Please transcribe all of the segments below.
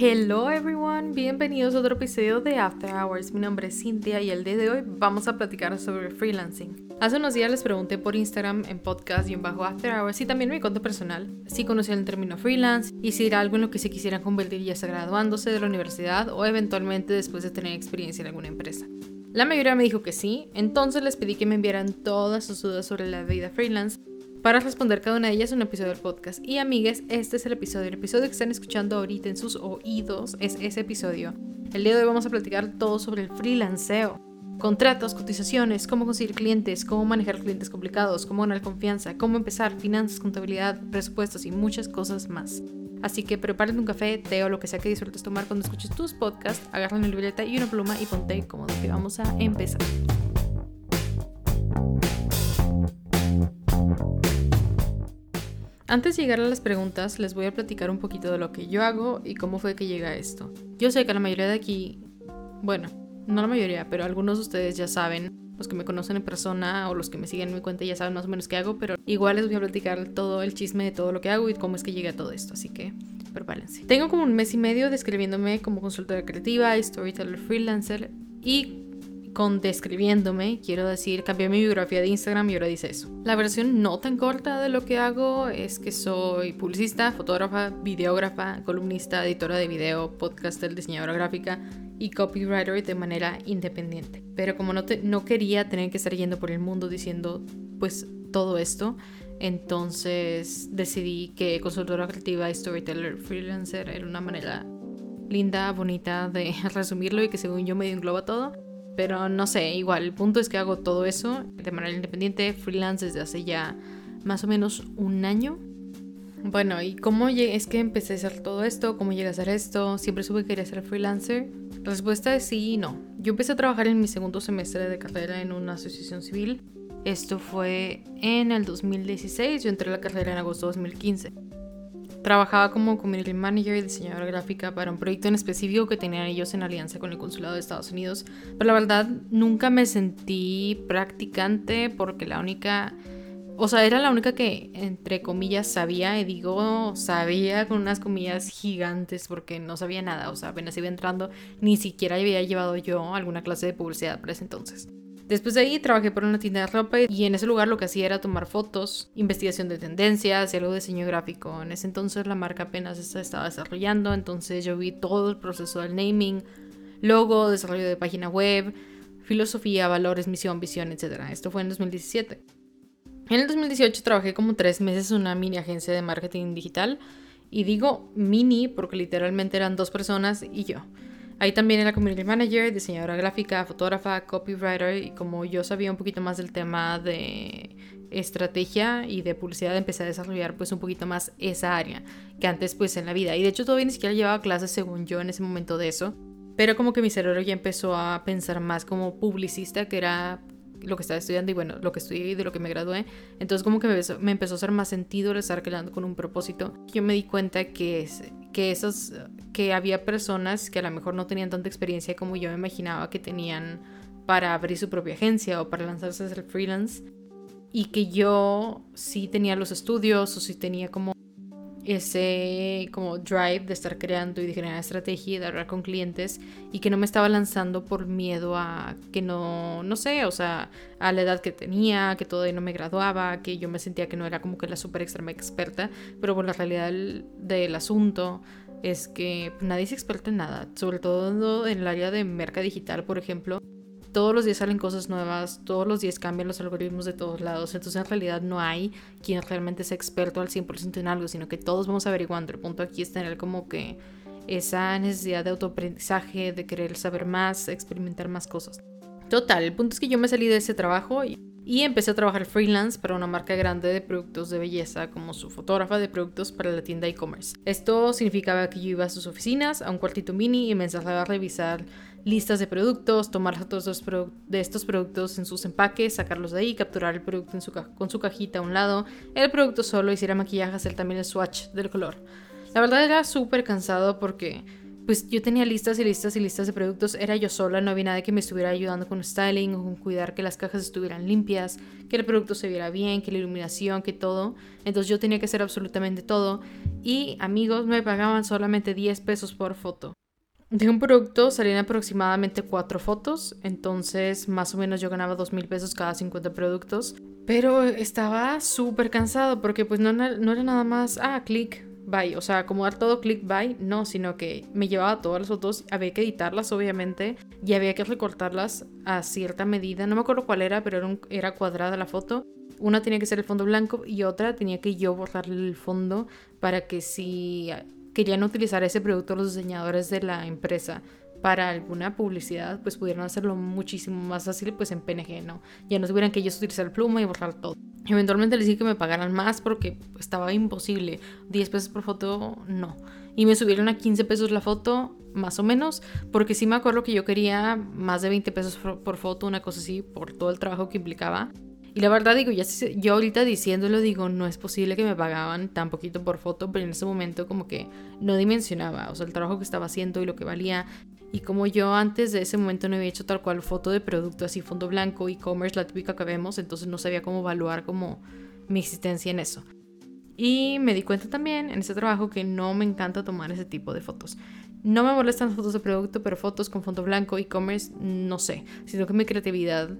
Hello everyone, bienvenidos a otro episodio de After Hours. Mi nombre es Cintia y el día de hoy vamos a platicar sobre freelancing. Hace unos días les pregunté por Instagram en podcast y en bajo After Hours y también mi cuenta personal si conocían el término freelance y si era algo en lo que se quisieran convertir ya sea graduándose de la universidad o eventualmente después de tener experiencia en alguna empresa. La mayoría me dijo que sí, entonces les pedí que me enviaran todas sus dudas sobre la vida freelance para responder cada una de ellas en un episodio del podcast. Y amigues, este es el episodio. El episodio que están escuchando ahorita en sus oídos es ese episodio. El día de hoy vamos a platicar todo sobre el freelanceo. Contratos, cotizaciones, cómo conseguir clientes, cómo manejar clientes complicados, cómo ganar confianza, cómo empezar, finanzas, contabilidad, presupuestos y muchas cosas más. Así que prepárate un café, té o lo que sea que disfrutes tomar cuando escuches tus podcasts, agarra una libreta y una pluma y ponte cómodo que vamos a empezar. Antes de llegar a las preguntas, les voy a platicar un poquito de lo que yo hago y cómo fue que llega a esto. Yo sé que la mayoría de aquí, bueno, no la mayoría, pero algunos de ustedes ya saben, los que me conocen en persona o los que me siguen en mi cuenta ya saben más o menos qué hago, pero igual les voy a platicar todo el chisme de todo lo que hago y cómo es que llega a todo esto, así que prepárense. Tengo como un mes y medio describiéndome como consultora creativa, storyteller freelancer y con describiéndome, quiero decir, cambié mi biografía de Instagram y ahora dice eso. La versión no tan corta de lo que hago es que soy publicista, fotógrafa, videógrafa, columnista, editora de video, podcaster, diseñadora gráfica y copywriter de manera independiente. Pero como no, no quería tener que estar yendo por el mundo diciendo pues todo esto, entonces decidí que consultora creativa y storyteller freelancer era una manera linda, bonita de resumirlo y que según yo me engloba todo. Pero no sé, igual, el punto es que hago todo eso de manera independiente, freelance desde hace ya más o menos un año. Bueno, ¿y cómo es que empecé a hacer todo esto? ¿Cómo llegué a hacer esto? ¿Siempre supe que quería ser freelancer? La respuesta es sí y no. Yo empecé a trabajar en mi segundo semestre de carrera en una asociación civil. Esto fue en el 2016, yo entré a la carrera en agosto de 2015. Trabajaba como community manager y diseñadora gráfica para un proyecto en específico que tenían ellos en alianza con el consulado de Estados Unidos. Pero la verdad nunca me sentí practicante porque la única, o sea, era la única que entre comillas sabía, y digo sabía con unas comillas gigantes porque no sabía nada, o sea, apenas iba entrando, ni siquiera había llevado yo alguna clase de publicidad para ese entonces. Después de ahí trabajé por una tienda de ropa y en ese lugar lo que hacía era tomar fotos, investigación de tendencias y algo de diseño gráfico. En ese entonces la marca apenas se estaba desarrollando, entonces yo vi todo el proceso del naming, logo, desarrollo de página web, filosofía, valores, misión, visión, etc. Esto fue en 2017. En el 2018 trabajé como tres meses en una mini agencia de marketing digital y digo mini porque literalmente eran dos personas y yo. Ahí también era community manager, diseñadora gráfica, fotógrafa, copywriter y como yo sabía un poquito más del tema de estrategia y de publicidad empecé a desarrollar pues un poquito más esa área que antes pues en la vida y de hecho todavía ni siquiera llevaba clases según yo en ese momento de eso pero como que mi cerebro ya empezó a pensar más como publicista que era lo que estaba estudiando y bueno, lo que estudié y de lo que me gradué. Entonces como que me, empezó a hacer más sentido el estar creando con un propósito. Yo me di cuenta que, que, esos, que había personas que a lo mejor no tenían tanta experiencia como yo me imaginaba que tenían para abrir su propia agencia o para lanzarse a ser freelance. Y que yo sí tenía los estudios o sí tenía como ese como drive de estar creando y de generar estrategia y de hablar con clientes y que no me estaba lanzando por miedo a que no, no sé, o sea, a la edad que tenía, que todavía no me graduaba, que yo me sentía que no era como que la super extrema experta, pero bueno, la realidad del, del asunto es que nadie es experto en nada, sobre todo en el área de merca digital, por ejemplo todos los días salen cosas nuevas, todos los días cambian los algoritmos de todos lados, entonces en realidad no hay quien realmente sea experto al 100% en algo, sino que todos vamos averiguando. El punto aquí es tener como que esa necesidad de autoaprendizaje, de querer saber más, experimentar más cosas. Total, el punto es que yo me salí de ese trabajo y, empecé a trabajar freelance para una marca grande de productos de belleza como su fotógrafa de productos para la tienda e-commerce. Esto significaba que yo iba a sus oficinas, a un cuartito mini y me encerraba a revisar listas de productos, tomar fotos de estos productos en sus empaques, sacarlos de ahí, capturar el producto en su con su cajita a un lado, el producto solo, hiciera maquillaje, hacer también el swatch del color. La verdad era súper cansado porque pues yo tenía listas y listas y listas de productos, era yo sola, no había nadie que me estuviera ayudando con styling o con cuidar que las cajas estuvieran limpias, que el producto se viera bien, que la iluminación, que todo. Entonces yo tenía que hacer absolutamente todo y amigos me pagaban solamente 10 pesos por foto. De un producto salían aproximadamente 4 fotos, entonces más o menos yo ganaba 2 mil pesos cada 50 productos, pero estaba súper cansado porque pues no, era nada más, ah, clic, bye. O sea, como dar todo click bye, no, sino que me llevaba todas las fotos, había que editarlas obviamente y había que recortarlas a cierta medida. No me acuerdo cuál era, pero era, era cuadrada la foto. Una tenía que ser el fondo blanco y otra tenía que yo borrarle el fondo para que si querían utilizar ese producto los diseñadores de la empresa para alguna publicidad, pues pudieran hacerlo muchísimo más fácil pues en PNG, ¿no? Ya no tuvieran que ellos utilizar pluma y borrar todo. Eventualmente les dije que me pagaran más porque estaba imposible. 10 pesos por foto, no. Y me subieron a 15 pesos la foto, más o menos, porque sí me acuerdo que yo quería más de 20 pesos por foto, una cosa así, por todo el trabajo que implicaba. Y la verdad digo, ya yo ahorita diciéndolo digo, no es posible que me pagaban tan poquito por foto, pero en ese momento como que no dimensionaba, o sea, el trabajo que estaba haciendo y lo que valía. Y como yo antes de ese momento no había hecho tal cual foto de producto, así fondo blanco, e-commerce, la típica que vemos, entonces no sabía cómo evaluar como mi existencia en eso. Y me di cuenta también en ese trabajo que no me encanta tomar ese tipo de fotos. No me molestan fotos de producto, pero fotos con fondo blanco, e-commerce, no sé. Sino que mi creatividad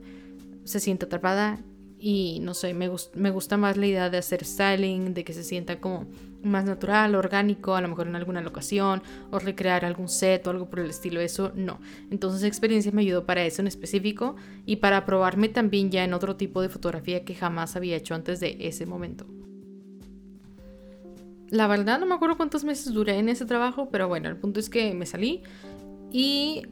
se siente atrapada y no sé, me, me gusta más la idea de hacer styling, de que se sienta como más natural, orgánico, a lo mejor en alguna locación, o recrear algún set o algo por el estilo, eso no. Entonces experiencia me ayudó para eso en específico y para probarme también ya en otro tipo de fotografía que jamás había hecho antes de ese momento. La verdad no me acuerdo cuántos meses duré en ese trabajo, pero bueno, el punto es que me salí y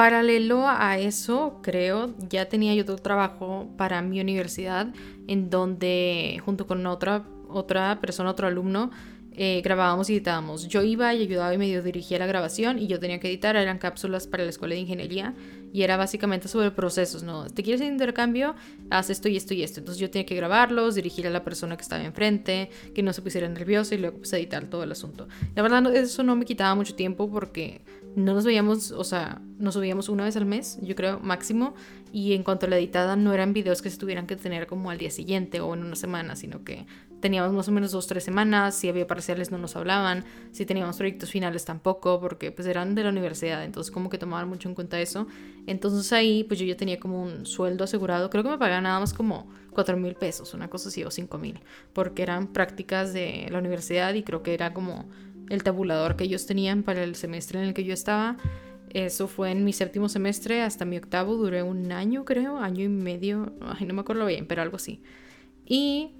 Paralelo a eso, creo, ya tenía yo otro trabajo para mi universidad en donde junto con otra, otra persona, otro alumno, eh, grabábamos y editábamos. Yo iba y ayudaba y medio dirigía la grabación y yo tenía que editar, eran cápsulas para la escuela de ingeniería y era básicamente sobre procesos, ¿no? ¿Te quieres intercambio? Haz esto y esto y esto. Entonces yo tenía que grabarlos, dirigir a la persona que estaba enfrente, que no se pusiera nerviosa y luego pues, editar todo el asunto. La verdad eso no me quitaba mucho tiempo porque no nos veíamos, o sea, nos subíamos una vez al mes, yo creo, máximo. Y en cuanto a la editada, no eran videos que se tuvieran que tener como al día siguiente o en una semana, sino que teníamos más o menos dos, tres semanas. Si había parciales no nos hablaban. Si teníamos proyectos finales tampoco, porque pues eran de la universidad. Entonces como que tomaban mucho en cuenta eso. Entonces ahí pues yo ya tenía como un sueldo asegurado. Creo que me pagaban nada más como cuatro mil pesos, una cosa así, o cinco mil. Porque eran prácticas de la universidad y creo que era como el tabulador que ellos tenían para el semestre en el que yo estaba. Eso fue en mi séptimo semestre hasta mi octavo, duré un año creo, año y medio, no me acuerdo bien, pero algo así. Y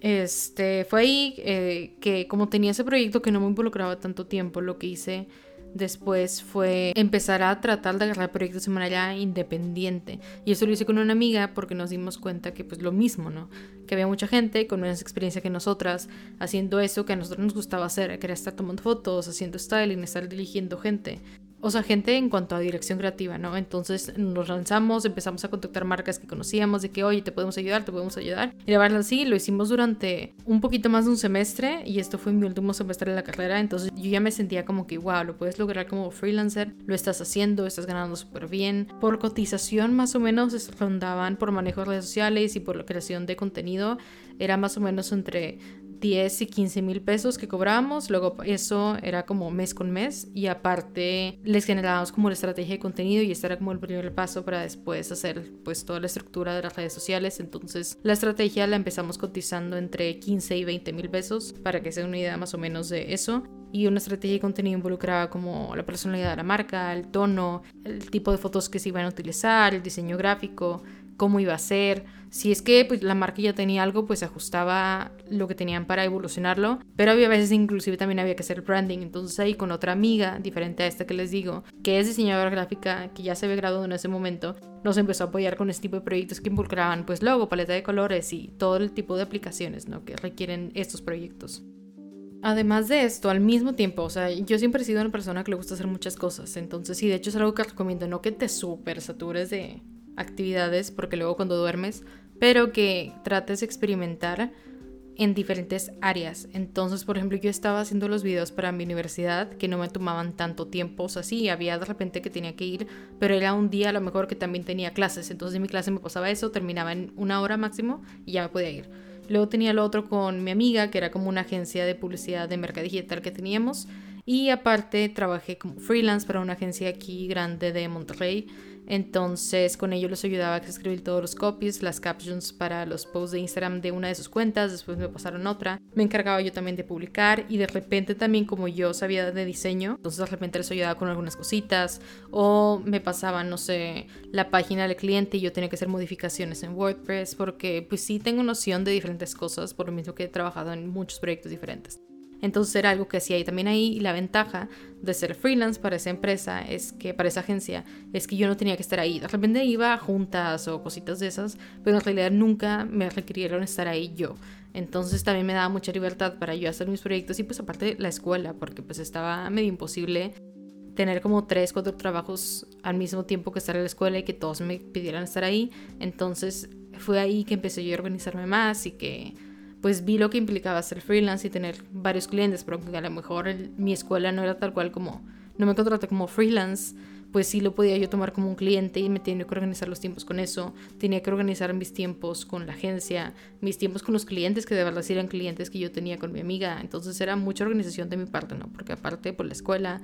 este, fue ahí eh, que como tenía ese proyecto que no me involucraba tanto tiempo, lo que hice después fue empezar a tratar de agarrar proyectos de manera independiente. Y eso lo hice con una amiga porque nos dimos cuenta que pues lo mismo, ¿no? Que había mucha gente con menos experiencia que nosotras haciendo eso que a nosotros nos gustaba hacer, que era estar tomando fotos, haciendo styling, estar dirigiendo gente o sea, gente en cuanto a dirección creativa, ¿no? Entonces nos lanzamos, empezamos a contactar marcas que conocíamos, de que, oye, te podemos ayudar, te podemos ayudar. Y la verdad, sí, lo hicimos durante un poquito más de un semestre y esto fue mi último semestre de la carrera, entonces yo ya me sentía como que, wow, lo puedes lograr como freelancer, lo estás haciendo, estás ganando súper bien. Por cotización, más o menos, rondaban por manejo de redes sociales y por la creación de contenido, era más o menos entre 10 y 15 mil pesos que cobrábamos, luego eso era como mes con mes y aparte les generábamos como la estrategia de contenido y este era como el primer paso para después hacer pues toda la estructura de las redes sociales, entonces la estrategia la empezamos cotizando entre 15 y 20 mil pesos para que sea una idea más o menos de eso. Y una estrategia de contenido involucraba como la personalidad de la marca, el tono, el tipo de fotos que se iban a utilizar, el diseño gráfico, cómo iba a ser. Si es que pues, la marca ya tenía algo, pues ajustaba lo que tenían para evolucionarlo. Pero había veces inclusive también había que hacer branding. Entonces ahí con otra amiga, diferente a esta que les digo, que es diseñadora gráfica, que ya se había graduado en ese momento, nos empezó a apoyar con este tipo de proyectos que involucraban pues logo, paleta de colores y todo el tipo de aplicaciones ¿no? que requieren estos proyectos. Además de esto, al mismo tiempo, o sea, yo siempre he sido una persona que le gusta hacer muchas cosas, entonces, y de hecho es algo que recomiendo, no que te súper satures de actividades porque luego cuando duermes, pero que trates de experimentar en diferentes áreas. Entonces, por ejemplo, yo estaba haciendo los videos para mi universidad que no me tomaban tanto tiempo. O sea, sí, había de repente que tenía que ir, pero era un día a lo mejor que también tenía clases. Entonces en mi clase me pasaba eso, terminaba en una hora máximo y ya me podía ir. Luego tenía lo otro con mi amiga, que era como una agencia de publicidad de mercado digital que teníamos. Y aparte trabajé como freelance para una agencia aquí grande de Monterrey. Entonces con ello les ayudaba a escribir todos los copies, las captions para los posts de Instagram de una de sus cuentas, después me pasaron otra. Me encargaba yo también de publicar y de repente también como yo sabía de diseño, entonces de repente les ayudaba con algunas cositas o me pasaban, no sé, la página del cliente y yo tenía que hacer modificaciones en WordPress porque pues sí tengo noción de diferentes cosas por lo mismo que he trabajado en muchos proyectos diferentes. Entonces era algo que hacía y también ahí la ventaja de ser freelance para esa empresa es que para esa agencia es que yo no tenía que estar ahí. De repente iba juntas o cositas de esas, pero en realidad nunca me requirieron estar ahí yo. Entonces también me daba mucha libertad para yo hacer mis proyectos y pues aparte la escuela, porque pues estaba medio imposible tener como tres, cuatro trabajos al mismo tiempo que estar en la escuela y que todos me pidieran estar ahí. Entonces fue ahí que empecé yo a organizarme más y que pues vi lo que implicaba ser freelance y tener varios clientes, pero a lo mejor mi escuela no era tal cual como, no me contraté como freelance, pues sí lo podía yo tomar como un cliente y me tenía que organizar los tiempos con eso, tenía que organizar mis tiempos con la agencia, mis tiempos con los clientes que de verdad eran clientes que yo tenía con mi amiga, entonces era mucha organización de mi parte, ¿no? Porque aparte por la escuela,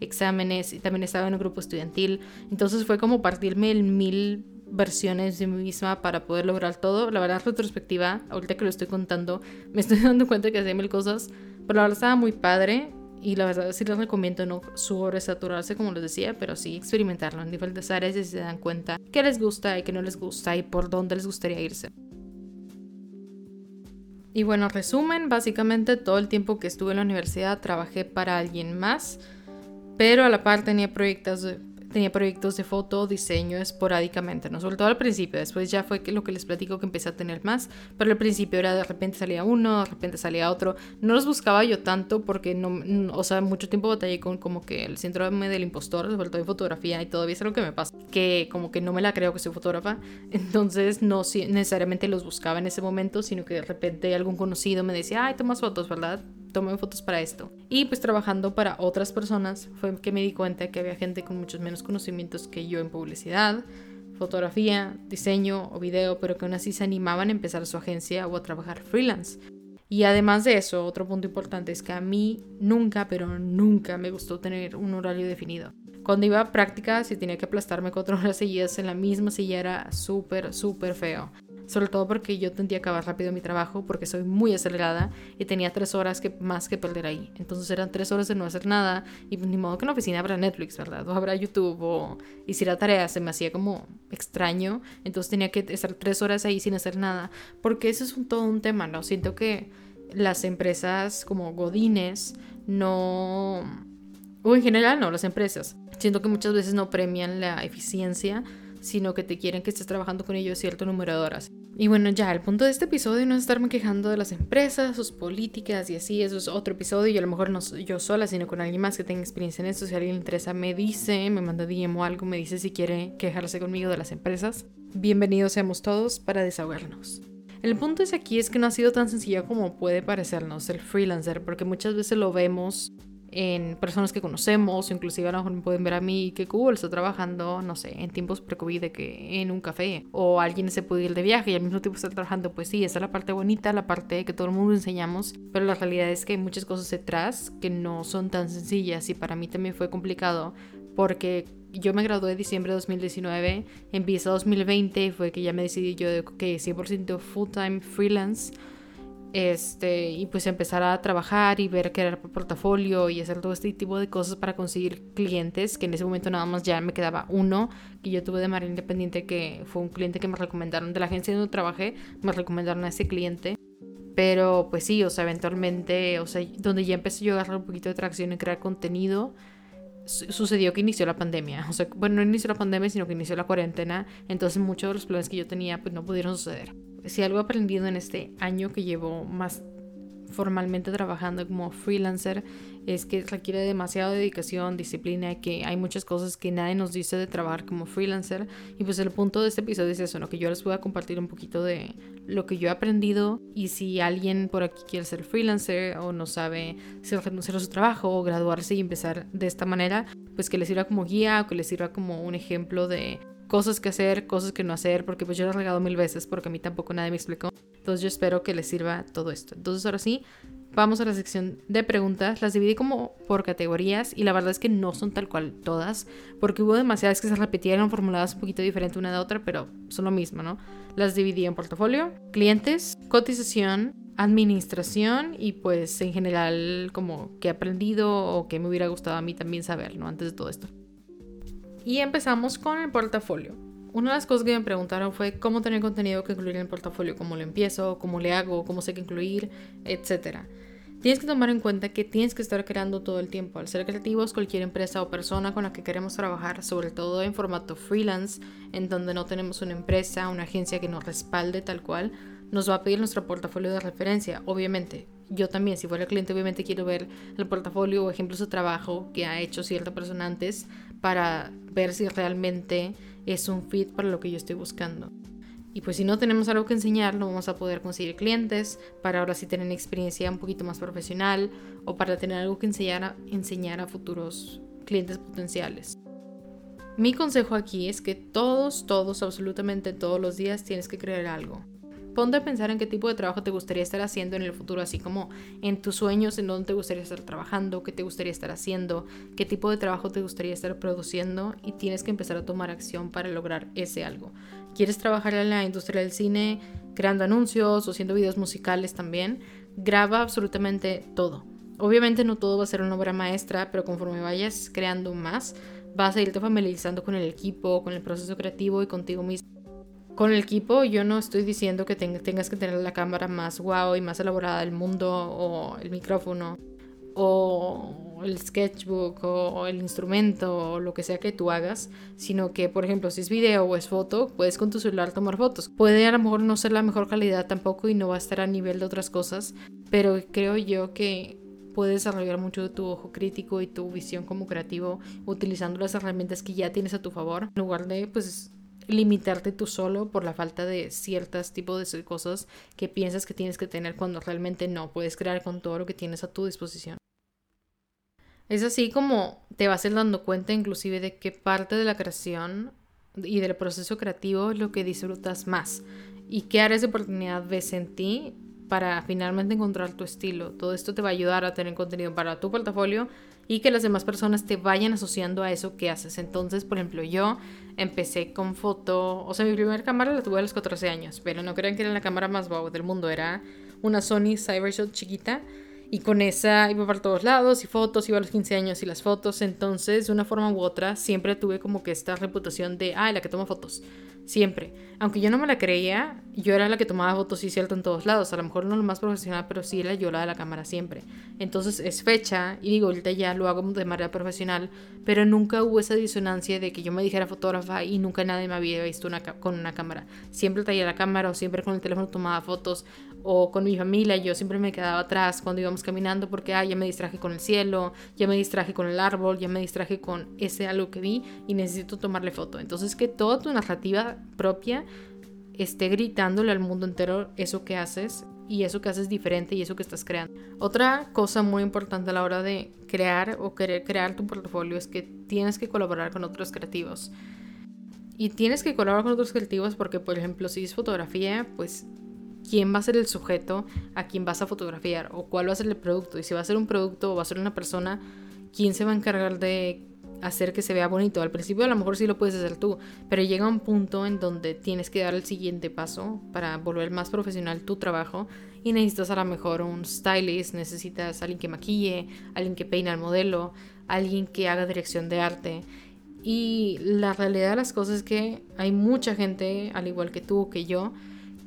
exámenes y también estaba en un grupo estudiantil, entonces fue como partirme el mil versiones de mí misma para poder lograr todo. La verdad, retrospectiva, ahorita que lo estoy contando, me estoy dando cuenta que hacía mil cosas, pero la verdad estaba muy padre y la verdad sí les recomiendo no sobresaturarse como les decía, pero sí experimentarlo en diferentes áreas y se dan cuenta qué les gusta y qué no les gusta y por dónde les gustaría irse. Y bueno, resumen, básicamente todo el tiempo que estuve en la universidad trabajé para alguien más, pero a la par tenía proyectos de tenía proyectos de foto, diseño esporádicamente, ¿no? Sobre todo al principio, después ya fue lo que les platico que empecé a tener más, pero al principio era de repente salía uno, de repente salía otro, no los buscaba yo tanto porque no, o sea, mucho tiempo batallé con como que el síndrome del impostor, sobre todo en fotografía y todavía es algo que me pasa, que como que no me la creo que soy fotógrafa, entonces no necesariamente los buscaba en ese momento, sino que de repente algún conocido me decía, ay, tomas fotos, ¿verdad? Tomé fotos para esto. Y pues trabajando para otras personas fue que me di cuenta que había gente con muchos menos conocimientos que yo en publicidad, fotografía, diseño o video, pero que aún así se animaban a empezar su agencia o a trabajar freelance. Y además de eso, otro punto importante es que a mí nunca, pero nunca me gustó tener un horario definido. Cuando iba a prácticas y tenía que aplastarme cuatro horas seguidas en la misma silla era súper, súper feo sobre todo porque yo tendía a acabar rápido mi trabajo porque soy muy acelerada y tenía tres horas que, más que perder ahí. Entonces eran tres horas de no hacer nada y ni modo que en la oficina habrá Netflix, ¿verdad? O habrá YouTube o hiciera tareas, se me hacía como extraño. Entonces tenía que estar tres horas ahí sin hacer nada porque eso es todo un tema, ¿no? Siento que las empresas como Godines no... O en general no, las empresas. Siento que muchas veces no premian la eficiencia sino que te quieren que estés trabajando con ellos cierto número de horas. Y bueno, ya, el punto de este episodio no es estarme quejando de las empresas, sus políticas y así, eso es otro episodio y a lo mejor no yo sola, sino con alguien más que tenga experiencia en esto. Si alguien le interesa, me dice, me manda DM o algo, me dice si quiere quejarse conmigo de las empresas. Bienvenidos seamos todos para desahogarnos. El punto es aquí es que no ha sido tan sencillo como puede parecernos el freelancer, porque muchas veces lo vemos en personas que conocemos, inclusive a lo mejor me pueden ver a mí que cool, estoy trabajando, no sé, en tiempos pre-COVID de que en un café, o alguien se puede ir de viaje y al mismo tiempo está trabajando, pues sí, esa es la parte bonita, la parte que todo el mundo enseñamos, pero la realidad es que hay muchas cosas detrás que no son tan sencillas y para mí también fue complicado porque yo me gradué en diciembre de 2019, empieza 2020 y fue que ya me decidí yo de que 100% full time freelance este, y pues empezar a trabajar y ver el portafolio y hacer todo este tipo de cosas para conseguir clientes, que en ese momento nada más ya me quedaba uno, que yo tuve de manera independiente, que fue un cliente que me recomendaron de la agencia donde trabajé, me recomendaron a ese cliente. Pero pues sí, o sea, eventualmente, o sea, donde ya empecé yo a agarrar un poquito de tracción en crear contenido, sucedió que inició la pandemia. O sea, bueno, no inició la pandemia, sino que inició la cuarentena. Entonces muchos de los planes que yo tenía pues no pudieron suceder si algo he aprendido en este año que llevo más formalmente trabajando como freelancer es que requiere demasiada dedicación, disciplina, que hay muchas cosas que nadie nos dice de trabajar como freelancer. Y pues el punto de este episodio es eso, ¿no? que yo les voy compartir un poquito de lo que yo he aprendido y si alguien por aquí quiere ser freelancer o no sabe si renunciar a su trabajo o graduarse y empezar de esta manera, pues que les sirva como guía o que les sirva como un ejemplo de cosas que hacer, cosas que no hacer, porque pues yo lo he regado mil veces porque a mí tampoco nadie me explicó. Entonces yo espero que les sirva todo esto. Entonces ahora sí, vamos a la sección de preguntas. Las dividí como por categorías y la verdad es que no son tal cual todas, porque hubo demasiadas que se repitieron, formuladas un poquito diferente una de otra, pero son lo mismo, ¿no? Las dividí en portafolio, clientes, cotización, administración y pues en general como que he aprendido o que me hubiera gustado a mí también saber, ¿no? Antes de todo esto. Y empezamos con el portafolio. Una de las cosas que me preguntaron fue cómo tener contenido que incluir en el portafolio, cómo lo empiezo, cómo le hago, cómo sé qué incluir, etc. Tienes que tomar en cuenta que tienes que estar creando todo el tiempo. Al ser creativos, cualquier empresa o persona con la que queremos trabajar, sobre todo en formato freelance, en donde no tenemos una empresa, una agencia que nos respalde tal cual, nos va a pedir nuestro portafolio de referencia, obviamente. Yo también, si fuera cliente, obviamente quiero ver el portafolio o ejemplos de trabajo que ha hecho cierta persona antes para ver si realmente es un fit para lo que yo estoy buscando. Y pues si no tenemos algo que enseñar, no vamos a poder conseguir clientes para ahora sí tener experiencia un poquito más profesional o para tener algo que enseñar a, enseñar a futuros clientes potenciales. Mi consejo aquí es que todos, todos, absolutamente todos los días tienes que crear algo ponte a pensar en qué tipo de trabajo te gustaría estar haciendo en el futuro, así como en tus sueños, en dónde te gustaría estar trabajando, qué te gustaría estar haciendo, qué tipo de trabajo te gustaría estar produciendo y tienes que empezar a tomar acción para lograr ese algo. ¿Quieres trabajar en la industria del cine, creando anuncios o haciendo videos musicales también? Graba absolutamente todo. Obviamente no todo va a ser una obra maestra, pero conforme vayas creando más, vas a irte familiarizando con el equipo, con el proceso creativo y contigo mismo. Con el equipo yo no estoy diciendo que tengas que tener la cámara más guau y más elaborada del mundo o el micrófono o el sketchbook o el instrumento o lo que sea que tú hagas, sino que, por ejemplo, si es video o es foto, puedes con tu celular tomar fotos. Puede a lo mejor no ser la mejor calidad tampoco y no va a estar a nivel de otras cosas, pero creo yo que puedes desarrollar mucho tu ojo crítico y tu visión como creativo utilizando las herramientas que ya tienes a tu favor, en lugar de pues limitarte tú solo por la falta de ciertos tipos de cosas que piensas que tienes que tener cuando realmente no puedes crear con todo lo que tienes a tu disposición. Es así como te vas a ir dando cuenta inclusive de qué parte de la creación y del proceso creativo es lo que disfrutas más y qué áreas de oportunidad ves en ti para finalmente encontrar tu estilo. Todo esto te va a ayudar a tener contenido para tu portafolio y que las demás personas te vayan asociando a eso que haces. Entonces, por ejemplo, yo empecé con foto, o sea, mi primera cámara la tuve a los 14 años, pero no crean que era la cámara más wow del mundo, era una Sony Cybershot chiquita y con esa iba para todos lados y fotos, iba a los 15 años y las fotos, entonces de una forma u otra siempre tuve como que esta reputación de, ah, la que toma fotos. Siempre. Aunque yo no me la creía, yo era la que tomaba fotos y cierto en todos lados. A lo mejor no lo más profesional, pero sí era yo la de la cámara siempre. Entonces es fecha y digo, ahorita ya lo hago de manera profesional, pero nunca hubo esa disonancia de que yo me dijera fotógrafa y nunca nadie me había visto una con una cámara. Siempre traía la cámara o siempre con el teléfono tomaba fotos o con mi familia, yo siempre me quedaba atrás cuando íbamos caminando porque ah, ya me distraje con el cielo, ya me distraje con el árbol, ya me distraje con ese algo que vi y necesito tomarle foto. Entonces que toda tu narrativa propia esté gritándole al mundo entero eso que haces y eso que haces diferente y eso que estás creando. Otra cosa muy importante a la hora de crear o querer crear tu portafolio es que tienes que colaborar con otros creativos. Y tienes que colaborar con otros creativos porque, por ejemplo, si es fotografía, pues quién va a ser el sujeto a quien vas a fotografiar o cuál va a ser el producto. Y si va a ser un producto o va a ser una persona, quién se va a encargar de hacer que se vea bonito. Al principio a lo mejor sí lo puedes hacer tú, pero llega un punto en donde tienes que dar el siguiente paso para volver más profesional tu trabajo y necesitas a lo mejor un stylist, necesitas alguien que maquille, alguien que peine al modelo, alguien que haga dirección de arte. Y la realidad de las cosas es que hay mucha gente, al igual que tú, que yo,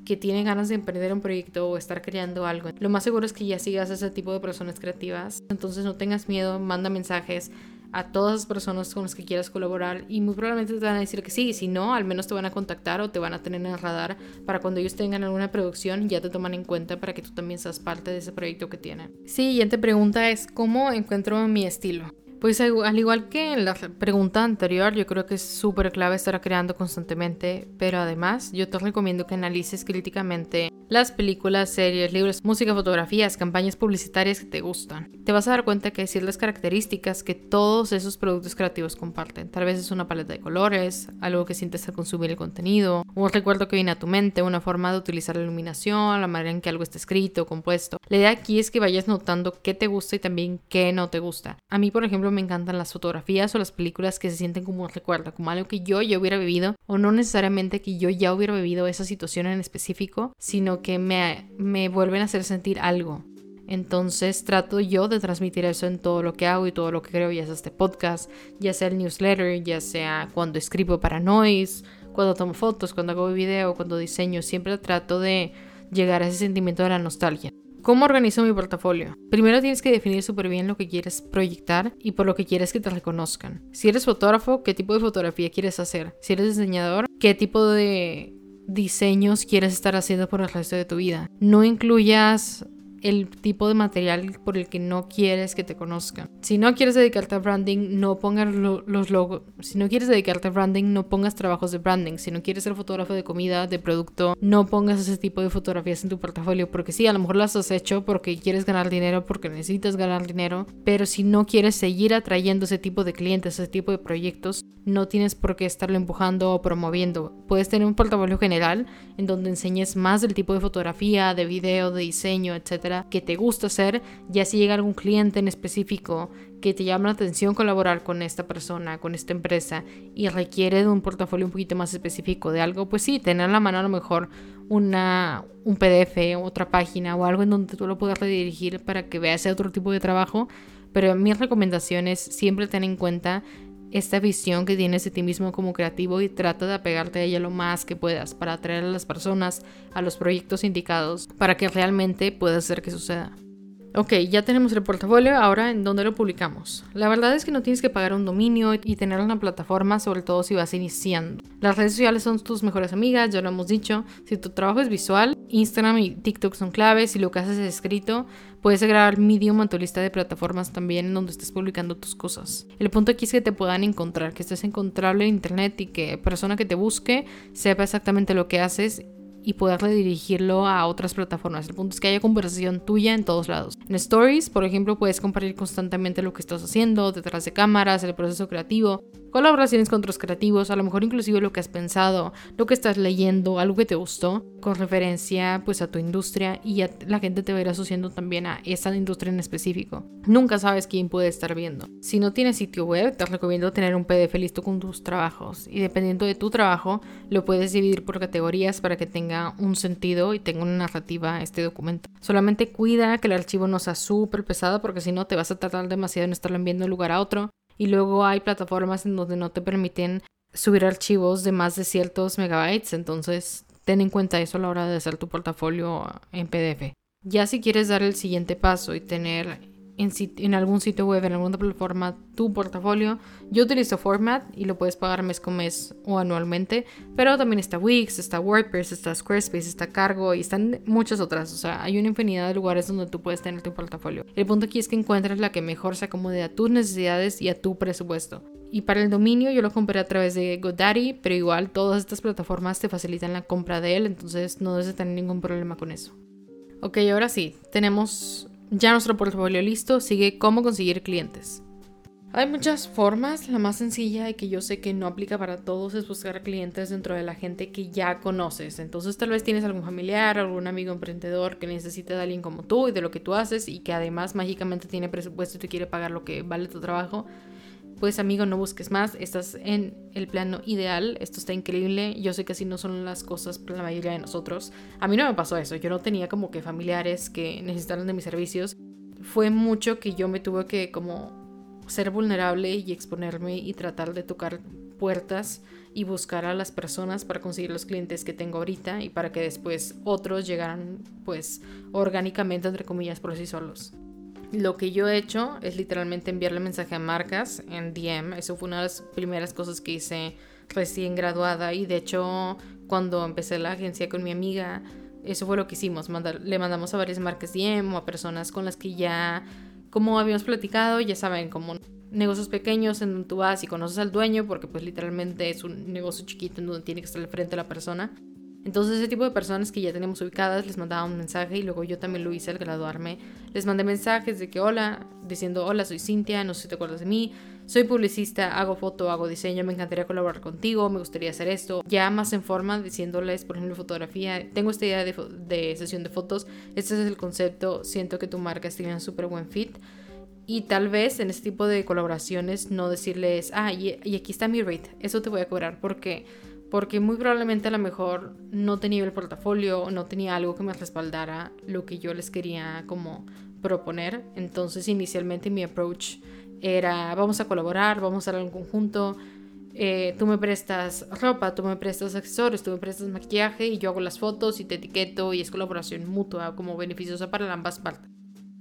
que tiene ganas de emprender un proyecto o estar creando algo. Lo más seguro es que ya sigas ese tipo de personas creativas. Entonces no tengas miedo, manda mensajes, a todas las personas con las que quieras colaborar y muy probablemente te van a decir que sí, si no, al menos te van a contactar o te van a tener en el radar para cuando ellos tengan alguna producción ya te toman en cuenta para que tú también seas parte de ese proyecto que tienen. Siguiente pregunta es ¿cómo encuentro mi estilo? Pues al igual que en la pregunta anterior, yo creo que es súper clave estar creando constantemente, pero además yo te recomiendo que analices críticamente las películas, series, libros, música, fotografías, campañas publicitarias que te gustan. Te vas a dar cuenta que hay ciertas características que todos esos productos creativos comparten. Tal vez es una paleta de colores, algo que sientes al consumir el contenido, un recuerdo que viene a tu mente, una forma de utilizar la iluminación, la manera en que algo está escrito, compuesto. La idea aquí es que vayas notando qué te gusta y también qué no te gusta. A mí, por ejemplo, me encantan las fotografías o las películas que se sienten como un recuerdo, como algo que yo ya hubiera vivido, o no necesariamente que yo ya hubiera vivido esa situación en específico, sino que me, me vuelven a hacer sentir algo. Entonces trato yo de transmitir eso en todo lo que hago y todo lo que creo, ya sea este podcast, ya sea el newsletter, ya sea cuando escribo para Noise, cuando tomo fotos, cuando hago video, cuando diseño, siempre trato de llegar a ese sentimiento de la nostalgia. ¿Cómo organizo mi portafolio? Primero tienes que definir súper bien lo que quieres proyectar y por lo que quieres que te reconozcan. Si eres fotógrafo, ¿qué tipo de fotografía quieres hacer? Si eres diseñador, ¿qué tipo de diseños quieres estar haciendo por el resto de tu vida. No incluyas el tipo de material por el que no quieres que te conozcan. Si no quieres dedicarte a branding, no pongas los logos. Si no quieres dedicarte a branding, no pongas trabajos de branding. Si no quieres ser fotógrafo de comida, de producto, no pongas ese tipo de fotografías en tu portafolio. Porque sí, a lo mejor las has hecho porque quieres ganar dinero, porque necesitas ganar dinero. Pero si no quieres seguir atrayendo ese tipo de clientes, ese tipo de proyectos, no tienes por qué estarlo empujando o promoviendo. Puedes tener un portafolio general en donde enseñes más del tipo de fotografía, de video, de diseño, etcétera que te gusta hacer, ya si llega algún cliente en específico que te llama la atención colaborar con esta persona, con esta empresa y requiere de un portafolio un poquito más específico de algo, pues sí, tener a la mano a lo mejor una, un PDF, otra página o algo en donde tú lo puedas redirigir para que veas otro tipo de trabajo. Pero mis recomendaciones siempre ten en cuenta esta visión que tienes de ti mismo como creativo y trata de apegarte a ella lo más que puedas para atraer a las personas a los proyectos indicados para que realmente pueda hacer que suceda. Ok, ya tenemos el portafolio, ahora en dónde lo publicamos. La verdad es que no tienes que pagar un dominio y tener una plataforma, sobre todo si vas iniciando. Las redes sociales son tus mejores amigas, ya lo hemos dicho. Si tu trabajo es visual, Instagram y TikTok son claves. Si lo que haces es escrito, puedes agregar Medium a tu lista de plataformas también en donde estés publicando tus cosas. El punto aquí es que te puedan encontrar, que estés encontrable en internet y que persona que te busque sepa exactamente lo que haces y poder redirigirlo a otras plataformas. El punto es que haya conversación tuya en todos lados. En Stories, por ejemplo, puedes compartir constantemente lo que estás haciendo, detrás de cámaras, el proceso creativo, colaboraciones con otros creativos, a lo mejor inclusive lo que has pensado, lo que estás leyendo, algo que te gustó, con referencia pues a tu industria y ya la gente te va a ir asociando también a esa industria en específico. Nunca sabes quién puede estar viendo. Si no tienes sitio web, te recomiendo tener un PDF listo con tus trabajos y dependiendo de tu trabajo, lo puedes dividir por categorías para que tenga un sentido y tenga una narrativa este documento. Solamente cuida que el archivo no sea súper pesado porque si no te vas a tardar demasiado en estarlo enviando de un lugar a otro y luego hay plataformas en donde no te permiten subir archivos de más de ciertos megabytes, entonces ten en cuenta eso a la hora de hacer tu portafolio en PDF. Ya si quieres dar el siguiente paso y tener en, algún sitio web, en alguna plataforma, tu portafolio. Yo utilizo Format y lo puedes pagar mes con mes o anualmente, pero también está Wix, está WordPress, está Squarespace, está Cargo y están muchas otras. O sea, hay una infinidad de lugares donde tú puedes tener tu portafolio. El punto aquí es que encuentres la que mejor se acomode a tus necesidades y a tu presupuesto. Y para el dominio yo lo compré a través de GoDaddy, pero igual todas estas plataformas te facilitan la compra de él, entonces no debes tener ningún problema con eso. Ok, ahora sí, tenemos ya nuestro portafolio listo, sigue cómo conseguir clientes. Hay muchas formas, la más sencilla y que yo sé que no aplica para todos es buscar clientes dentro de la gente que ya conoces. Entonces tal vez tienes algún familiar, algún amigo emprendedor que necesita de alguien como tú y de lo que tú haces y que además mágicamente tiene presupuesto y te quiere pagar lo que vale tu trabajo pues amigo, no busques más, estás en el plano ideal, esto está increíble, yo sé que así no son las cosas para la mayoría de nosotros. A mí no me pasó eso, yo no tenía como que familiares que necesitaran de mis servicios. Fue mucho que yo me tuve que como ser vulnerable y exponerme y tratar de tocar puertas y buscar a las personas para conseguir los clientes que tengo ahorita y para que después otros llegaran pues orgánicamente entre comillas por sí solos. Lo que yo he hecho es literalmente enviarle mensaje a marcas en DM. Eso fue una de las primeras cosas que hice recién graduada y de hecho cuando empecé la agencia con mi amiga, eso fue lo que hicimos. le mandamos a varias marcas DM o a personas con las que ya, como habíamos platicado, ya saben, como negocios pequeños en donde tú vas y conoces al dueño porque pues literalmente es un negocio chiquito en donde tiene que estar al frente de la persona entonces ese tipo de personas que ya tenemos ubicadas les mandaba un mensaje y luego yo también lo hice al graduarme. Les mandé mensajes de que hola, diciendo hola, soy Cintia, no sé si te acuerdas de mí, soy publicista, hago foto, hago diseño, me encantaría colaborar contigo, me gustaría hacer esto. Ya más en forma diciéndoles, por ejemplo, fotografía, tengo esta idea de, sesión de fotos, este es el concepto, siento que tu marca tiene un súper buen fit. Y tal vez en este tipo de colaboraciones no decirles, ah, y, y aquí está mi rate, eso te voy a cobrar porque porque muy probablemente a lo mejor no tenía el portafolio, no tenía algo que me respaldara lo que yo les quería como proponer. Entonces inicialmente mi approach era vamos a colaborar, vamos a hacer algo conjunto, eh, tú me prestas ropa, tú me prestas accesorios, tú me prestas maquillaje y yo hago las fotos y te etiqueto y es colaboración mutua como beneficiosa para ambas partes.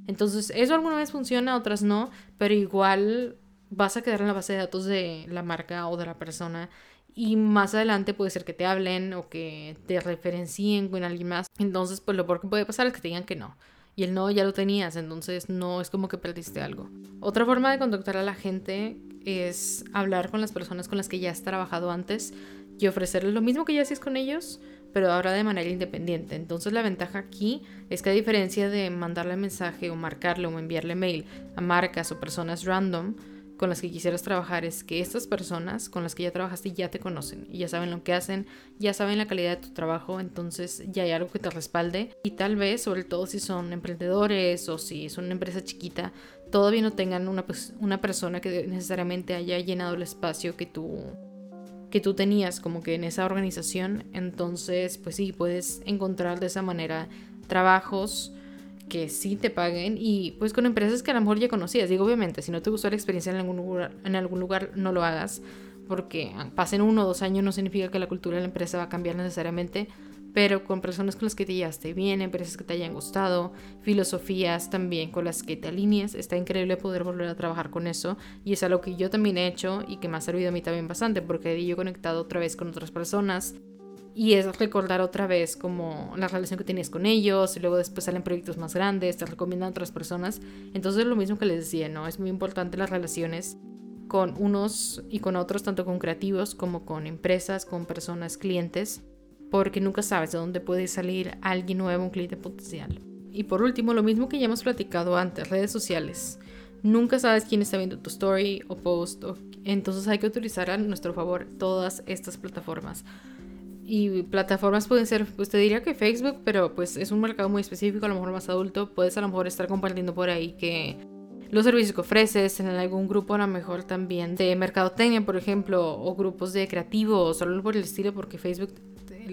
Entonces eso alguna vez funciona, otras no, pero igual vas a quedar en la base de datos de la marca o de la persona y más adelante puede ser que te hablen o que te referencien con alguien más. Entonces, pues lo peor que puede pasar es que te digan que no. Y el no ya lo tenías, entonces no es como que perdiste algo. Otra forma de contactar a la gente es hablar con las personas con las que ya has trabajado antes y ofrecerles lo mismo que ya hacías con ellos, pero ahora de manera independiente. Entonces la ventaja aquí es que a diferencia de mandarle mensaje o marcarle o enviarle mail a marcas o personas random, con las que quisieras trabajar es que estas personas con las que ya trabajaste ya te conocen y ya saben lo que hacen, ya saben la calidad de tu trabajo, entonces ya hay algo que te respalde. Y tal vez, sobre todo si son emprendedores o si son una empresa chiquita, todavía no tengan una, una persona que necesariamente haya llenado el espacio que tú que tú tenías como que en esa organización, entonces pues sí, puedes encontrar de esa manera trabajos que sí te paguen y pues con empresas que a lo mejor ya conocías. Digo, obviamente, si no te gustó la experiencia en algún lugar, en algún lugar no lo hagas, porque pasen uno o dos años no significa que la cultura de la empresa va a cambiar necesariamente, pero con personas con las que te llevaste bien, empresas que te hayan gustado, filosofías también con las que te alinees, está increíble poder volver a trabajar con eso y es algo que yo también he hecho y que me ha servido a mí también bastante porque yo he conectado otra vez con otras personas y es recordar otra vez como la relación que tienes con ellos y luego después salen proyectos más grandes, te recomiendan a otras personas. Entonces lo mismo que les decía, ¿no? Es muy importante las relaciones con unos y con otros, tanto con creativos como con empresas, con personas, clientes, porque nunca sabes de dónde puede salir alguien nuevo, un cliente potencial. Y por último, lo mismo que ya hemos platicado antes, redes sociales. Nunca sabes quién está viendo tu story o post, entonces hay que utilizar a nuestro favor todas estas plataformas y plataformas pueden ser, pues te diría que Facebook, pero pues es un mercado muy específico, a lo mejor más adulto. Puedes a lo mejor estar compartiendo por ahí que los servicios que ofreces en algún grupo a lo mejor también de mercadotecnia, por ejemplo, o grupos de creativos o algo por el estilo, porque Facebook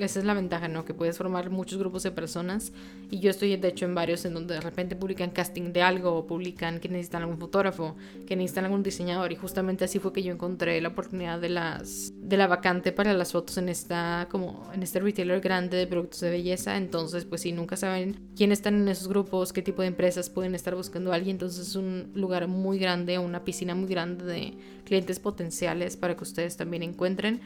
esa es la ventaja, ¿no? Que puedes formar muchos grupos de personas y yo estoy de hecho en varios en donde de repente publican casting de algo o publican que necesitan algún fotógrafo, que necesitan algún diseñador y justamente así fue que yo encontré la oportunidad de las de la vacante para las fotos en esta como en este retailer grande de productos de belleza, entonces pues si nunca saben quién están en esos grupos, qué tipo de empresas pueden estar buscando a alguien, entonces es un lugar muy grande, una piscina muy grande de clientes potenciales para que ustedes también encuentren.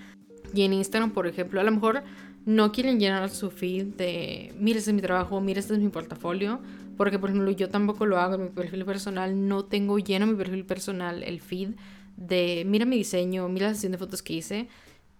Y en Instagram, por ejemplo, a lo mejor no quieren llenar su feed de, mira, este es mi trabajo, mira, este es mi portafolio, porque por ejemplo yo tampoco lo hago en mi perfil personal, no tengo lleno mi perfil personal el feed de, mira mi diseño, mira la sesión de fotos que hice,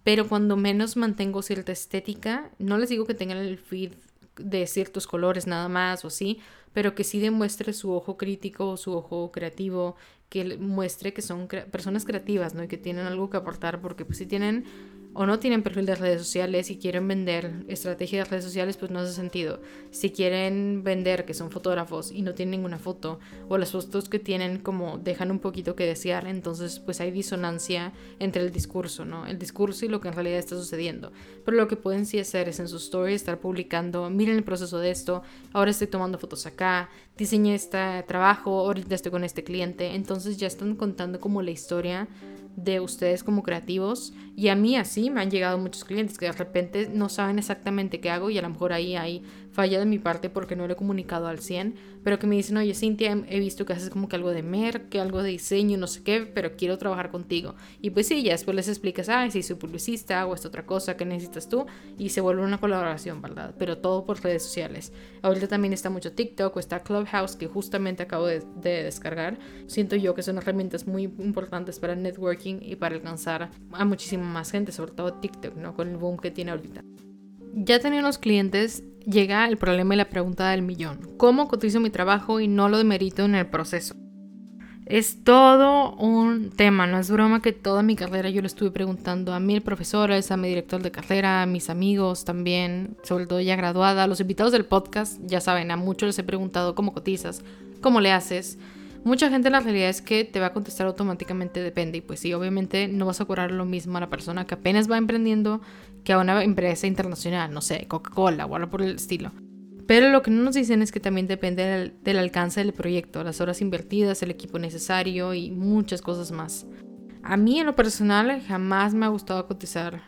pero cuando menos mantengo cierta estética, no les digo que tengan el feed de ciertos colores nada más o así, pero que sí demuestre su ojo crítico, su ojo creativo, que muestre que son personas creativas, ¿no? Y que tienen algo que aportar, porque pues si tienen o no tienen perfil de redes sociales y quieren vender estrategia de redes sociales, pues no hace sentido. Si quieren vender que son fotógrafos y no tienen ninguna foto, o las fotos que tienen como dejan un poquito que desear, entonces pues hay disonancia entre el discurso, ¿no? El discurso y lo que en realidad está sucediendo. Pero lo que pueden sí hacer es en su story estar publicando, miren el proceso de esto, ahora estoy tomando fotos acá, diseñé este trabajo, ahorita estoy con este cliente, entonces ya están contando como la historia de ustedes como creativos y a mí así me han llegado muchos clientes que de repente no saben exactamente qué hago y a lo mejor ahí hay falla de mi parte porque no lo he comunicado al 100, pero que me dicen, oye Cintia, he visto que haces como que algo de mer, que algo de diseño, no sé qué, pero quiero trabajar contigo. Y pues sí, ya después les explicas, ah, si soy publicista o esta otra cosa que necesitas tú, y se vuelve una colaboración, ¿verdad? Pero todo por redes sociales. Ahorita también está mucho TikTok o está Clubhouse, que justamente acabo de, de descargar. Siento yo que son herramientas muy importantes para networking y para alcanzar a muchísima más gente, sobre todo TikTok, ¿no? Con el boom que tiene ahorita. Ya teniendo los clientes, llega el problema y la pregunta del millón. ¿Cómo cotizo mi trabajo y no lo demerito en el proceso? Es todo un tema, no es broma que toda mi carrera yo le estuve preguntando a mil profesores, a mi director de carrera, a mis amigos también, sobre todo ya graduada, a los invitados del podcast, ya saben, a muchos les he preguntado cómo cotizas, cómo le haces. Mucha gente la realidad es que te va a contestar automáticamente depende y pues sí, obviamente no vas a cobrar lo mismo a la persona que apenas va emprendiendo que a una empresa internacional, no sé, Coca-Cola o algo por el estilo. Pero lo que no nos dicen es que también depende del, alcance del proyecto, las horas invertidas, el equipo necesario y muchas cosas más. A mí en lo personal jamás me ha gustado cotizar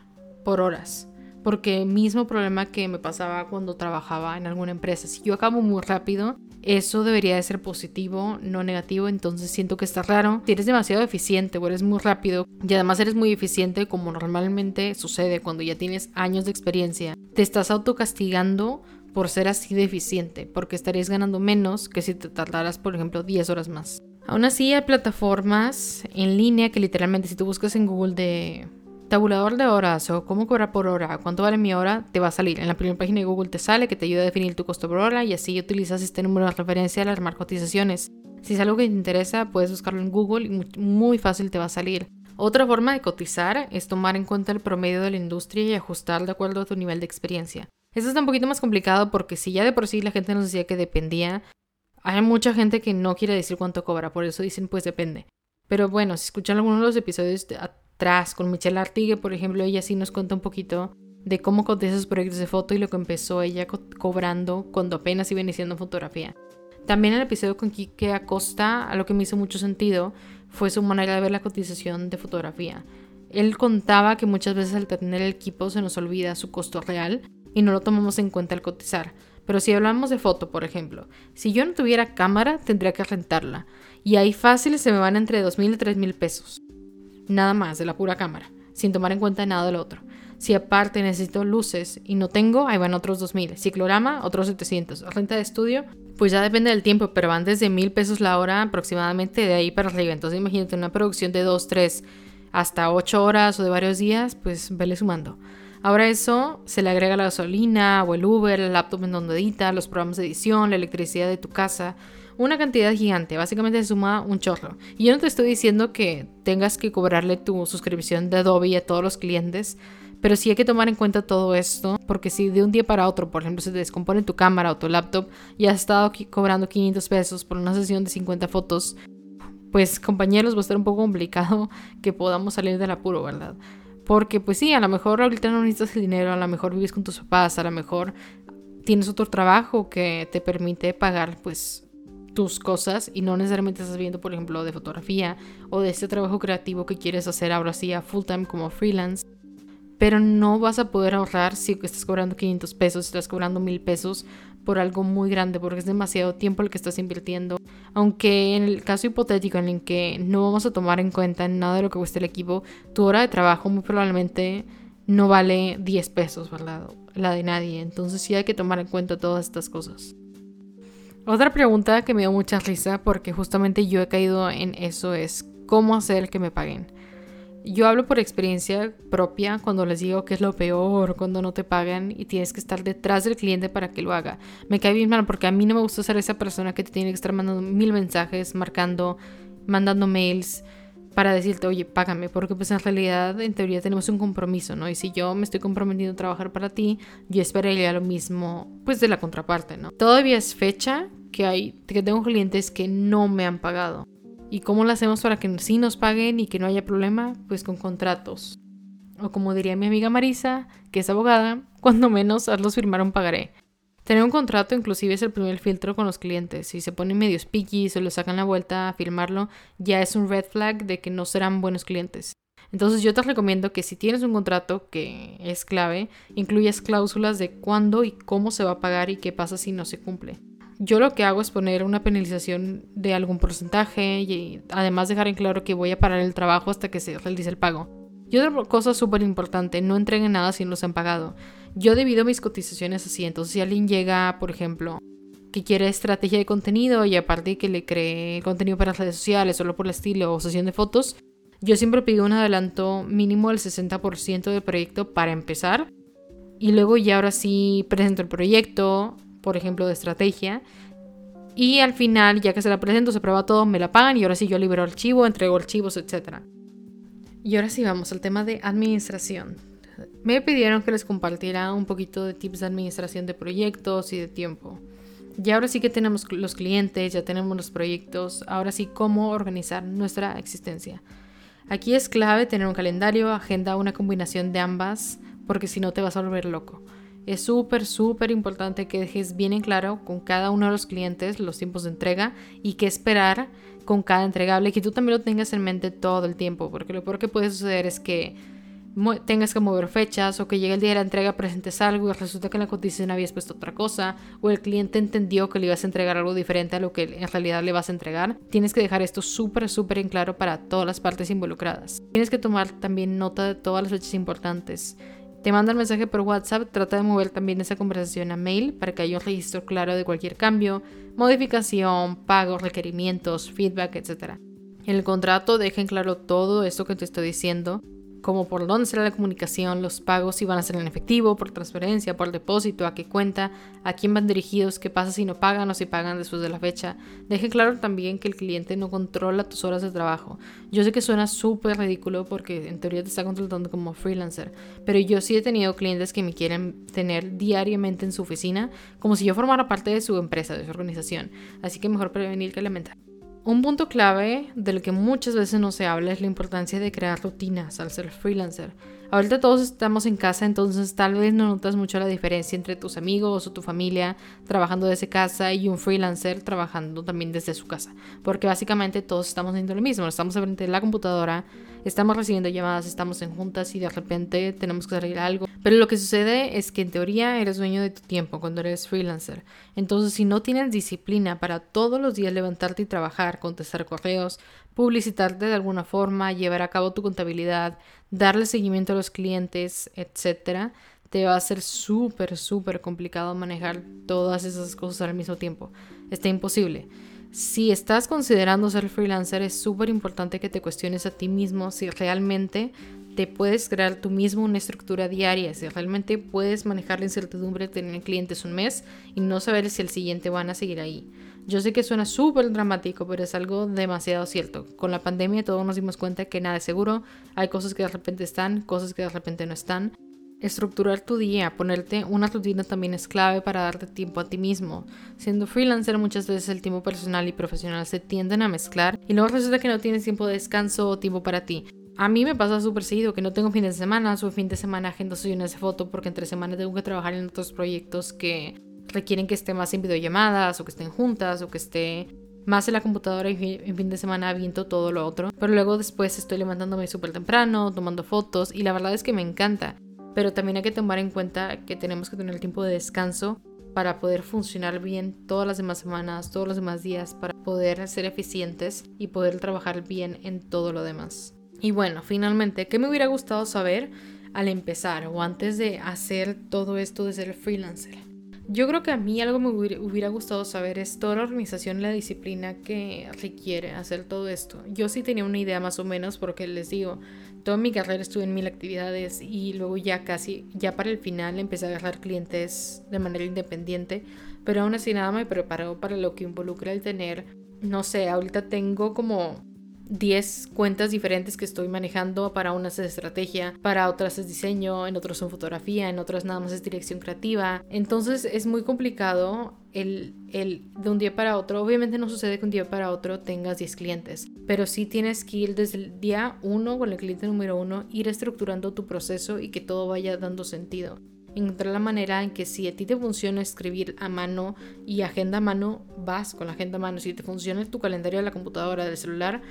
por horas, porque mismo problema que me pasaba cuando trabajaba en alguna empresa, si yo acabo muy rápido, eso debería de ser positivo, no negativo, entonces siento que está raro. Si eres demasiado eficiente o eres muy rápido y además eres muy eficiente como normalmente sucede cuando ya tienes años de experiencia, te estás autocastigando por ser así de eficiente, porque estarías ganando menos que si te tardaras, por ejemplo, 10 horas más. Aún así, hay plataformas en línea que literalmente si tú buscas en Google de tabulador de horas o cómo cobrar por hora, cuánto vale mi hora, te va a salir. En la primera página de Google te sale que te ayuda a definir tu costo por hora y así utilizas este número de referencia al armar cotizaciones. Si es algo que te interesa, puedes buscarlo en Google y muy fácil te va a salir. Otra forma de cotizar es tomar en cuenta el promedio de la industria y ajustar de acuerdo a tu nivel de experiencia. Esto está un poquito más complicado porque si ya de por sí la gente nos decía que dependía, hay mucha gente que no quiere decir cuánto cobra, por eso dicen pues depende. Pero bueno, si escuchan algunos de los episodios atrás con Michelle Artigue, por ejemplo, ella sí nos cuenta un poquito de cómo cotiza sus proyectos de foto y lo que empezó ella co cobrando cuando apenas iba iniciando fotografía. También el episodio con Kike Acosta, a lo que me hizo mucho sentido, fue su manera de ver la cotización de fotografía. Él contaba que muchas veces al tener el equipo se nos olvida su costo real y no lo tomamos en cuenta al cotizar. Pero si hablamos de foto, por ejemplo, si yo no tuviera cámara, tendría que rentarla. Y ahí fácil se me van entre 2.000 y 3.000 pesos. Nada más de la pura cámara, sin tomar en cuenta nada del otro. Si aparte necesito luces y no tengo, ahí van otros 2.000. Ciclorama, otros 700. Renta de estudio, pues ya depende del tiempo, pero van desde 1.000 pesos la hora aproximadamente de ahí para arriba. Entonces imagínate una producción de 2, 3, hasta 8 horas o de varios días, pues vele sumando. Ahora eso se le agrega la gasolina o el Uber, el laptop en donde edita, los programas de edición, la electricidad de tu casa, una cantidad gigante, básicamente se suma un chorro. Y yo no te estoy diciendo que tengas que cobrarle tu suscripción de Adobe a todos los clientes, pero sí hay que tomar en cuenta todo esto, porque si de un día para otro, por ejemplo, se te descompone tu cámara o tu laptop y has estado cobrando 500 pesos por una sesión de 50 fotos, pues compañeros va a estar un poco complicado que podamos salir del apuro, ¿verdad? Porque pues sí, a lo mejor ahorita no necesitas el dinero, a lo mejor vives con tus papás, a lo mejor tienes otro trabajo que te permite pagar pues tus cosas y no necesariamente estás viendo, por ejemplo, de fotografía o de ese trabajo creativo que quieres hacer ahora sí a full time como freelance. Pero no vas a poder ahorrar si estás cobrando 500 pesos, si estás cobrando 1000 pesos por algo muy grande, porque es demasiado tiempo el que estás invirtiendo. Aunque en el caso hipotético en el que no vamos a tomar en cuenta nada de lo que cuesta el equipo, tu hora de trabajo muy probablemente no vale 10 pesos, ¿verdad? La de nadie. Entonces sí hay que tomar en cuenta todas estas cosas. Otra pregunta que me dio mucha risa porque justamente yo he caído en eso es cómo hacer que me paguen. Yo hablo por experiencia propia cuando les digo que es lo peor cuando no te pagan y tienes que estar detrás del cliente para que lo haga. Me cae bien mal porque a mí no me gusta ser esa persona que te tiene que estar mandando mil mensajes, marcando, mandando mails para decirte, oye, págame, porque pues en realidad en teoría tenemos un compromiso, ¿no? Y si yo me estoy comprometiendo a trabajar para ti, yo esperaría lo mismo pues de la contraparte, ¿no? Todavía es fecha que hay, que tengo clientes que no me han pagado. ¿Y cómo lo hacemos para que sí nos paguen y que no haya problema? Pues con contratos. O como diría mi amiga Marisa, que es abogada, cuando menos hazlos firmar un pagaré. Tener un contrato inclusive es el primer filtro con los clientes. Si se ponen medios picky, se lo sacan la vuelta a firmarlo, ya es un red flag de que no serán buenos clientes. Entonces yo te recomiendo que si tienes un contrato que es clave, incluyas cláusulas de cuándo y cómo se va a pagar y qué pasa si no se cumple. Yo lo que hago es poner una penalización de algún porcentaje y además dejar en claro que voy a parar el trabajo hasta que se realice el pago. Y otra cosa súper importante, no entreguen nada si no se han pagado. Yo divido mis cotizaciones así, entonces si alguien llega, por ejemplo, que quiere estrategia de contenido y aparte que le cree contenido para las redes sociales, solo por el estilo o sesión de fotos, yo siempre pido un adelanto mínimo del 60% del proyecto para empezar. Y luego ya ahora sí presento el proyecto, por ejemplo, de estrategia. Y al final, ya que se la presento, se prueba todo, me la pagan y ahora sí yo libero archivo, entrego archivos, etc. Y ahora sí vamos al tema de administración. Me pidieron que les compartiera un poquito de tips de administración de proyectos y de tiempo. Y ahora sí que tenemos los clientes, ya tenemos los proyectos, ahora sí cómo organizar nuestra existencia. Aquí es clave tener un calendario, agenda, una combinación de ambas, porque si no te vas a volver loco. Es súper, súper importante que dejes bien en claro con cada uno de los clientes los tiempos de entrega y qué esperar con cada entregable, que tú también lo tengas en mente todo el tiempo, porque lo peor que puede suceder es que tengas que mover fechas o que llegue el día de la entrega, presentes algo y resulta que en la cotización habías puesto otra cosa o el cliente entendió que le ibas a entregar algo diferente a lo que en realidad le vas a entregar. Tienes que dejar esto súper, súper en claro para todas las partes involucradas. Tienes que tomar también nota de todas las fechas importantes. Te manda el mensaje por WhatsApp, trata de mover también esa conversación a mail para que haya un registro claro de cualquier cambio, modificación, pagos, requerimientos, feedback, etc. En el contrato dejen claro todo esto que te estoy diciendo como por dónde será la comunicación, los pagos si van a ser en efectivo, por transferencia, por depósito, a qué cuenta, a quién van dirigidos, qué pasa si no pagan o si pagan después de la fecha. Deje claro también que el cliente no controla tus horas de trabajo. Yo sé que suena súper ridículo porque en teoría te está contratando como freelancer, pero yo sí he tenido clientes que me quieren tener diariamente en su oficina como si yo formara parte de su empresa, de su organización. Así que mejor prevenir que lamentar. Un punto clave del que muchas veces no se habla es la importancia de crear rutinas al ser freelancer. Ahorita todos estamos en casa, entonces tal vez no notas mucho la diferencia entre tus amigos o tu familia trabajando desde casa y un freelancer trabajando también desde su casa. Porque básicamente todos estamos haciendo lo mismo, estamos frente de la computadora, estamos recibiendo llamadas, estamos en juntas y de repente tenemos que salir algo pero lo que sucede es que en teoría eres dueño de tu tiempo cuando eres freelancer. Entonces, si no tienes disciplina para todos los días levantarte y trabajar, contestar correos, publicitarte de alguna forma, llevar a cabo tu contabilidad, darle seguimiento a los clientes, etc., te va a ser súper, súper complicado manejar todas esas cosas al mismo tiempo. Está imposible. Si estás considerando ser freelancer, es súper importante que te cuestiones a ti mismo si realmente te puedes crear tú mismo una estructura diaria, si realmente puedes manejar la incertidumbre de tener clientes un mes y no saber si el siguiente van a seguir ahí. Yo sé que suena súper dramático, pero es algo demasiado cierto. Con la pandemia todos nos dimos cuenta que nada es seguro, hay cosas que de repente están, cosas que de repente no están. Estructurar tu día, ponerte una rutina también es clave para darte tiempo a ti mismo. Siendo freelancer muchas veces el tiempo personal y profesional se tienden a mezclar y luego resulta que no tienes tiempo de descanso o tiempo para ti. A mí me pasa súper seguido que no tengo fines de semana, su fin de semana agendo sesiones de foto porque entre semana tengo que trabajar en otros proyectos que requieren que esté más en videollamadas o que estén juntas o que esté más en la computadora y en fin de semana aviento todo lo otro. Pero luego después estoy levantándome súper temprano, tomando fotos y la verdad es que me encanta. Pero también hay que tomar en cuenta que tenemos que tener el tiempo de descanso para poder funcionar bien todas las demás semanas, todos los demás días, para poder ser eficientes y poder trabajar bien en todo lo demás. Y bueno, finalmente, ¿qué me hubiera gustado saber al empezar o antes de hacer todo esto de ser freelancer? Yo creo que a mí algo me hubiera, gustado saber es toda la organización y la disciplina que requiere hacer todo esto. Yo sí tenía una idea más o menos porque les digo, toda mi carrera estuve en mil actividades y luego ya casi, ya para el final empecé a agarrar clientes de manera independiente, pero aún así nada me preparó para lo que involucra el tener, no sé, ahorita tengo como 10 cuentas diferentes que estoy manejando. Para unas es estrategia, para otras es diseño, en otros son fotografía, en otras nada más es dirección creativa. Entonces es muy complicado el, el de un día para otro. Obviamente no sucede que un día para otro tengas 10 clientes, pero sí tienes que ir desde el día 1 con el cliente número 1, ir estructurando tu proceso y que todo vaya dando sentido encontrar la manera en que si a ti te funciona escribir a mano y agenda a mano, vas con la agenda a mano. Si te funciona tu calendario de la computadora, del celular,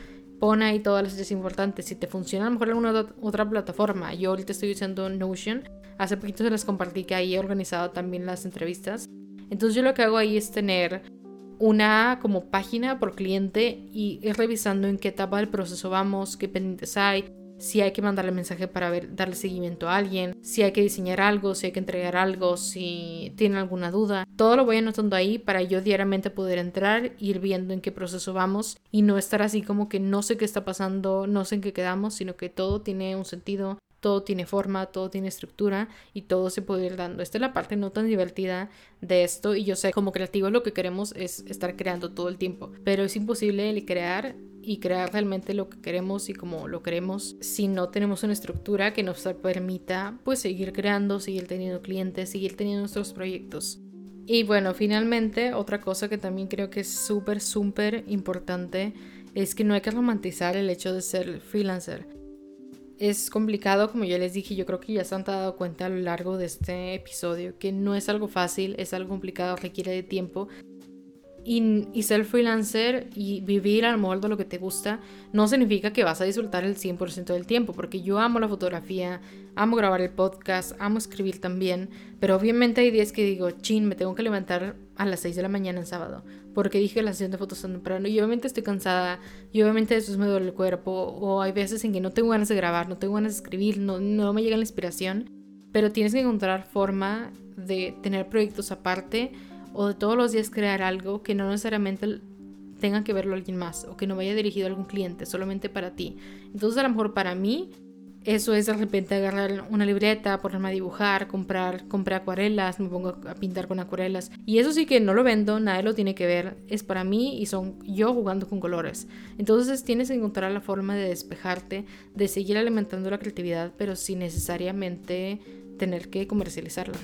pon ahí todas las ideas importantes. Si te funciona a lo mejor alguna otra plataforma. Yo ahorita estoy usando Notion. Hace poquito se las compartí que ahí he organizado también las entrevistas. Entonces yo lo que hago ahí es tener una como página por cliente y ir revisando en qué etapa del proceso vamos, qué pendientes hay, si hay que mandarle mensaje para darle seguimiento a alguien, si hay que diseñar algo, si hay que entregar algo, si tiene alguna duda. Todo lo voy anotando ahí para yo diariamente poder entrar, ir viendo en qué proceso vamos y no estar así como que no sé qué está pasando, no sé en qué quedamos, sino que todo tiene un sentido, todo tiene forma, todo tiene estructura y todo se puede ir dando. Esta es la parte no tan divertida de esto y yo sé como creativo lo que queremos es estar creando todo el tiempo, pero es imposible el crear y crear realmente lo que queremos y como lo queremos si no tenemos una estructura que nos permita pues seguir creando, seguir teniendo clientes, seguir teniendo nuestros proyectos. Y bueno, finalmente otra cosa que también creo que es súper, súper importante es que no hay que romantizar el hecho de ser freelancer. Es complicado, como ya les dije, yo creo que ya se han dado cuenta a lo largo de este episodio que no es algo fácil, es algo complicado, requiere de tiempo. Y, ser freelancer y vivir al modo de lo que te gusta no significa que vas a disfrutar el 100% del tiempo, porque yo amo la fotografía, amo grabar el podcast, amo escribir también, pero obviamente hay días que digo, chin, me tengo que levantar a las 6 de la mañana en sábado, porque dije la sesión de fotos tan temprano y obviamente estoy cansada y obviamente después me duele el cuerpo o hay veces en que no tengo ganas de grabar, no tengo ganas de escribir, no, no me llega la inspiración, pero tienes que encontrar forma de tener proyectos aparte o de todos los días crear algo que no necesariamente tenga que verlo alguien más o que no vaya dirigido a algún cliente, solamente para ti. Entonces a lo mejor para mí eso es de repente agarrar una libreta, ponerme a dibujar, comprar, comprar acuarelas, me pongo a pintar con acuarelas. Y eso sí que no lo vendo, nadie lo tiene que ver, es para mí y son yo jugando con colores. Entonces tienes que encontrar la forma de despejarte, de seguir alimentando la creatividad, pero sin necesariamente tener que comercializarla.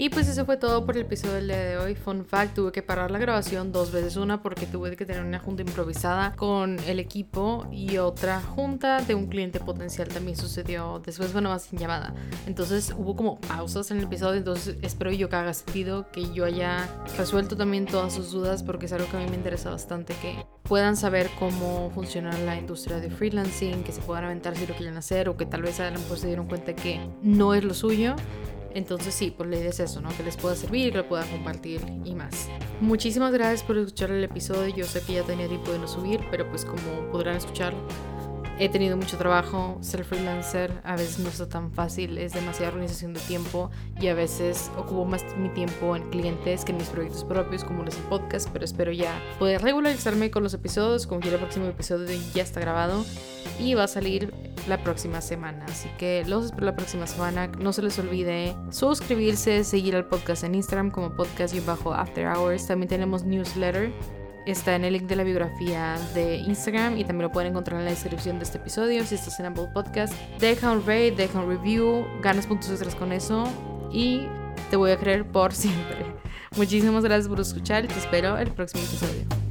Y pues eso fue todo por el episodio del día de hoy. Fun fact, tuve que parar la grabación dos veces. Una porque tuve que tener una junta improvisada con el equipo y otra junta de un cliente potencial también sucedió después, bueno, más sin llamada. Entonces hubo como pausas en el episodio, entonces espero yo que haga sentido, que yo haya resuelto también todas sus dudas porque es algo que a mí me interesa bastante que puedan saber cómo funciona la industria de freelancing, que se puedan aventar si lo quieren hacer o que tal vez a lo mejor se dieron cuenta que no es lo suyo entonces sí, pues la idea es eso, ¿no? Que les pueda servir, que lo pueda compartir y más. Muchísimas gracias por escuchar el episodio. Yo sé que ya tenía tiempo de no subir, pero pues como podrán escuchar, he tenido mucho trabajo. Ser freelancer a veces no está tan fácil, es demasiada organización de tiempo y a veces ocupo más mi tiempo en clientes que en mis proyectos propios, como los podcast, pero espero ya poder regularizarme con los episodios, como que el próximo episodio ya está grabado y va a salir la próxima semana. Así que los espero la próxima semana. No se les olvide suscribirse, seguir al podcast en Instagram como podcast y bajo After Hours. También tenemos newsletter. Está en el link de la biografía de Instagram y también lo pueden encontrar en la descripción de este episodio. Si estás en Apple Podcast, deja un rate, deja un review, ganas puntos extras con eso y te voy a creer por siempre. Muchísimas gracias por escuchar y te espero el próximo episodio.